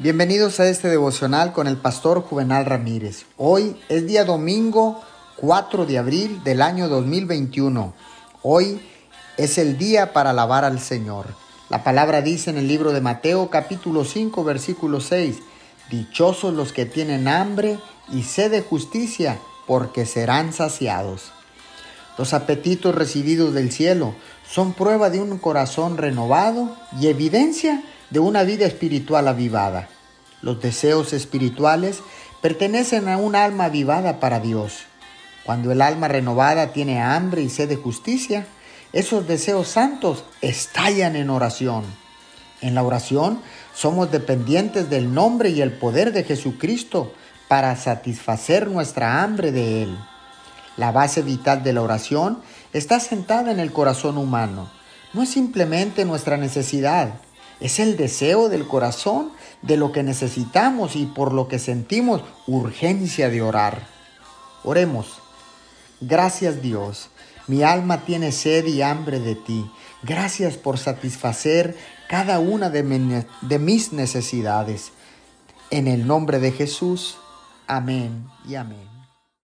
Bienvenidos a este devocional con el pastor Juvenal Ramírez. Hoy es día domingo 4 de abril del año 2021. Hoy es el día para alabar al Señor. La palabra dice en el libro de Mateo capítulo 5 versículo 6, Dichosos los que tienen hambre y sed de justicia, porque serán saciados. Los apetitos recibidos del cielo son prueba de un corazón renovado y evidencia de una vida espiritual avivada. Los deseos espirituales pertenecen a un alma avivada para Dios. Cuando el alma renovada tiene hambre y sed de justicia, esos deseos santos estallan en oración. En la oración somos dependientes del nombre y el poder de Jesucristo para satisfacer nuestra hambre de Él. La base vital de la oración está sentada en el corazón humano. No es simplemente nuestra necesidad, es el deseo del corazón de lo que necesitamos y por lo que sentimos urgencia de orar. Oremos. Gracias Dios, mi alma tiene sed y hambre de ti. Gracias por satisfacer cada una de, de mis necesidades. En el nombre de Jesús. Amén y amén.